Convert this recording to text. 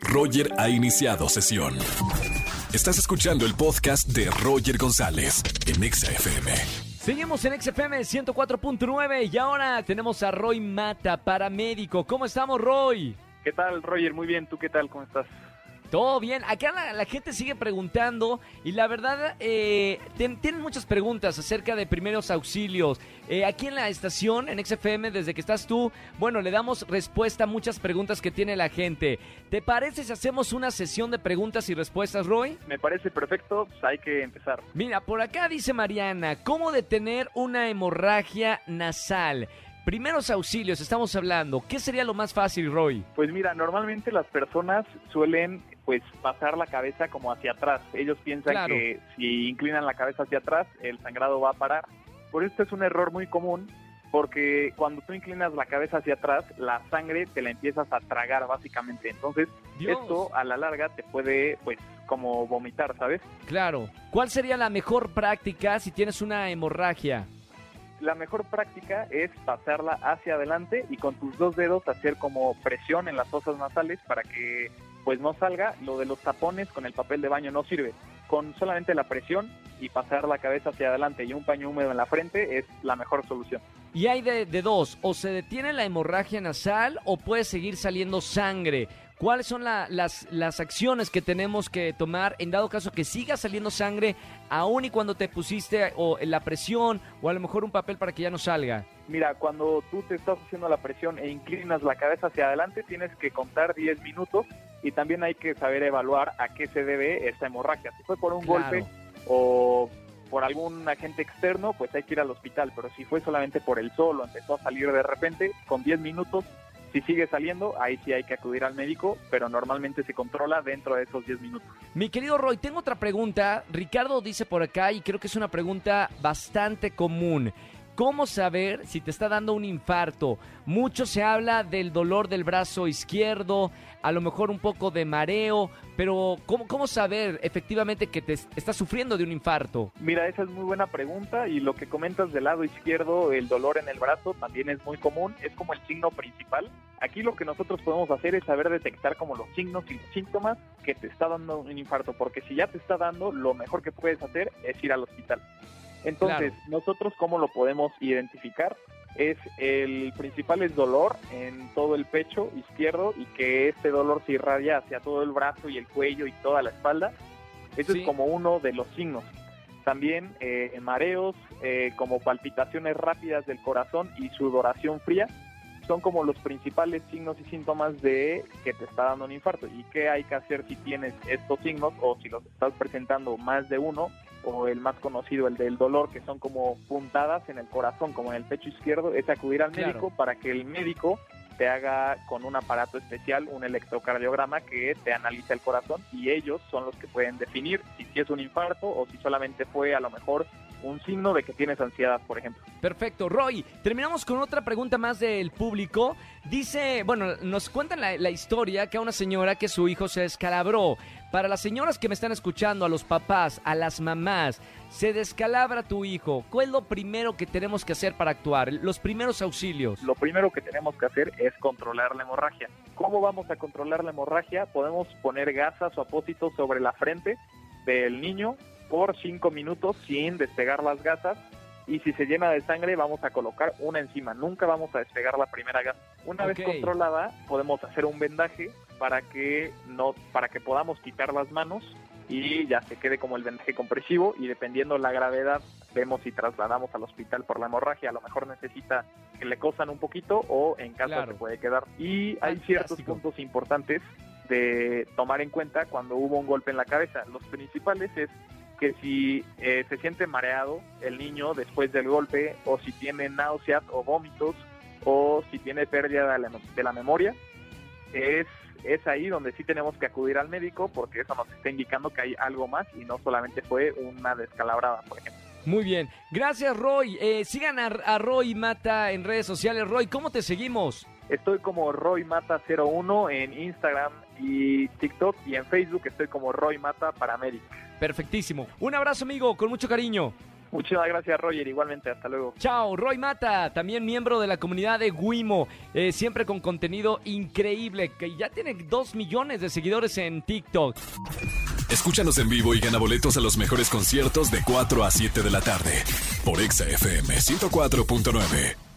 Roger ha iniciado sesión. Estás escuchando el podcast de Roger González en Exa FM. Seguimos en XFM 104.9 y ahora tenemos a Roy Mata, paramédico. ¿Cómo estamos, Roy? ¿Qué tal, Roger? Muy bien. ¿Tú qué tal? ¿Cómo estás? Todo bien. Acá la, la gente sigue preguntando y la verdad eh, ten- tienen muchas preguntas acerca de primeros auxilios. Eh, aquí en la estación, en XFM, desde que estás tú, bueno, le damos respuesta a muchas preguntas que tiene la gente. ¿Te parece si hacemos una sesión de preguntas y respuestas, Roy? Me parece perfecto. Pues hay que empezar. Mira, por acá dice Mariana, ¿cómo detener una hemorragia nasal? Primeros auxilios, estamos hablando. ¿Qué sería lo más fácil, Roy? Pues mira, normalmente las personas suelen pues pasar la cabeza como hacia atrás. Ellos piensan Claro. que si inclinan la cabeza hacia atrás, el sangrado va a parar. Por esto es un error muy común porque cuando tú inclinas la cabeza hacia atrás, la sangre te la empiezas a tragar básicamente. Entonces, Dios. esto a la larga te puede pues como vomitar, ¿sabes? Claro. ¿Cuál sería la mejor práctica si tienes una hemorragia? La mejor práctica es pasarla hacia adelante y con tus dos dedos hacer como presión en las fosas nasales para que pues no salga. Lo de los tapones con el papel de baño no sirve. Con solamente la presión y pasar la cabeza hacia adelante y un paño húmedo en la frente es la mejor solución. Y hay de, de dos, o se detiene la hemorragia nasal o puede seguir saliendo sangre. ¿Cuáles son la- las, las acciones que tenemos que tomar en dado caso que siga saliendo sangre aún y cuando te pusiste o la presión o a lo mejor un papel para que ya no salga? Mira, cuando tú te estás haciendo la presión e inclinas la cabeza hacia adelante, tienes que contar 10 minutos y también hay que saber evaluar a qué se debe esta hemorragia. Si fue por un Claro. golpe o por algún agente externo, pues hay que ir al hospital, pero si fue solamente por el sol o empezó a salir de repente, con 10 minutos, si sigue saliendo, ahí sí hay que acudir al médico, pero normalmente se controla dentro de esos 10 minutos. Mi querido Roy, tengo otra pregunta. Ricardo dice por acá y creo que es una pregunta bastante común. ¿Cómo saber si te está dando un infarto? Mucho se habla del dolor del brazo izquierdo, a lo mejor un poco de mareo, pero ¿cómo, cómo saber efectivamente que te es- estás sufriendo de un infarto? Mira, esa es muy buena pregunta y lo que comentas del lado izquierdo, el dolor en el brazo también es muy común, es como el signo principal. Aquí lo que nosotros podemos hacer es saber detectar como los signos y los síntomas que te está dando un infarto, porque si ya te está dando, lo mejor que puedes hacer es ir al hospital. Entonces, nosotros cómo lo podemos identificar es el principal es dolor en todo el pecho izquierdo y que este dolor se irradia hacia todo el brazo y el cuello y toda la espalda. Eso Sí. es como uno de los signos. También eh, mareos, eh, como palpitaciones rápidas del corazón y sudoración fría son como los principales signos y síntomas de que te está dando un infarto. ¿Y qué hay que hacer si tienes estos signos o si los estás presentando más de uno? O el más conocido, el del dolor, que son como puntadas en el corazón, como en el pecho izquierdo, es acudir al Claro. médico para que el médico te haga con un aparato especial un electrocardiograma que te analiza el corazón y ellos son los que pueden definir si, si es un infarto o si solamente fue a lo mejor un signo de que tienes ansiedad, por ejemplo. Perfecto. Roy, terminamos con otra pregunta más del público. Dice, bueno, nos cuentan la, la historia que a una señora que su hijo se descalabró. Para las señoras que me están escuchando, a los papás, a las mamás, se descalabra tu hijo. ¿Cuál es lo primero que tenemos que hacer para actuar? Los primeros auxilios. Lo primero que tenemos que hacer es controlar la hemorragia. ¿Cómo vamos a controlar la hemorragia? Podemos poner gasas o apósitos sobre la frente del niño por cinco minutos sin despegar las gasas y si se llena de sangre vamos a colocar una encima, nunca vamos a despegar la primera gasa. Una Ok. vez controlada podemos hacer un vendaje para que no para que podamos quitar las manos y ya se quede como el vendaje compresivo y dependiendo la gravedad vemos si trasladamos al hospital por la hemorragia, a lo mejor necesita que le cosan un poquito o en casa Claro. se puede quedar. Y hay ciertos puntos importantes de tomar en cuenta cuando hubo un golpe en la cabeza. Los principales es que si eh, se siente mareado el niño después del golpe o si tiene náuseas o vómitos o si tiene pérdida de la, de la memoria, es, es ahí donde sí tenemos que acudir al médico porque eso nos está indicando que hay algo más y no solamente fue una descalabrada, por ejemplo. Muy bien. Gracias, Roy. Eh, sigan a, a Roy Mata en redes sociales. Roy, ¿cómo te seguimos? Estoy como Roy Mata 01 en Instagram y TikTok y en Facebook estoy como Roy Mata Paramedic. Perfectísimo. Un abrazo, amigo, con mucho cariño. Muchísimas gracias, Roger. Igualmente, hasta luego. Chao, Roy Mata, también miembro de la comunidad de Wimo, eh, siempre con contenido increíble, que ya tiene dos millones de seguidores en TikTok. Escúchanos en vivo y gana boletos a los mejores conciertos de 4 a 7 de la tarde por Exa FM 104.9.